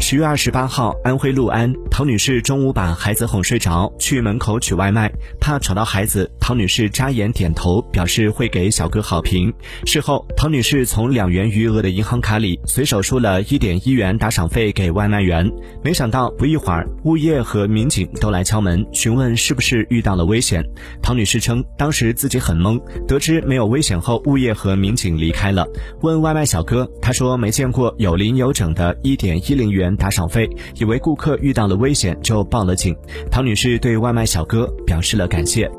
十月二十八号，安徽六安，陶女士中午把孩子哄睡着，去门口取外卖，怕吵到孩子，陶女士眨眼点头，表示会给小哥好评。事后，陶女士从两元余额的银行卡里随手输了一点一元打赏费给外卖员，没想到不一会儿，物业和民警都来敲门，询问是不是遇到了危险。陶女士称，当时自己很懵，得知没有危险后，物业和民警离开了。问外卖小哥，他说没见过有零有整的一点一零元打赏费，以为顾客遇到了危险就报了警。唐女士对外卖小哥表示了感谢。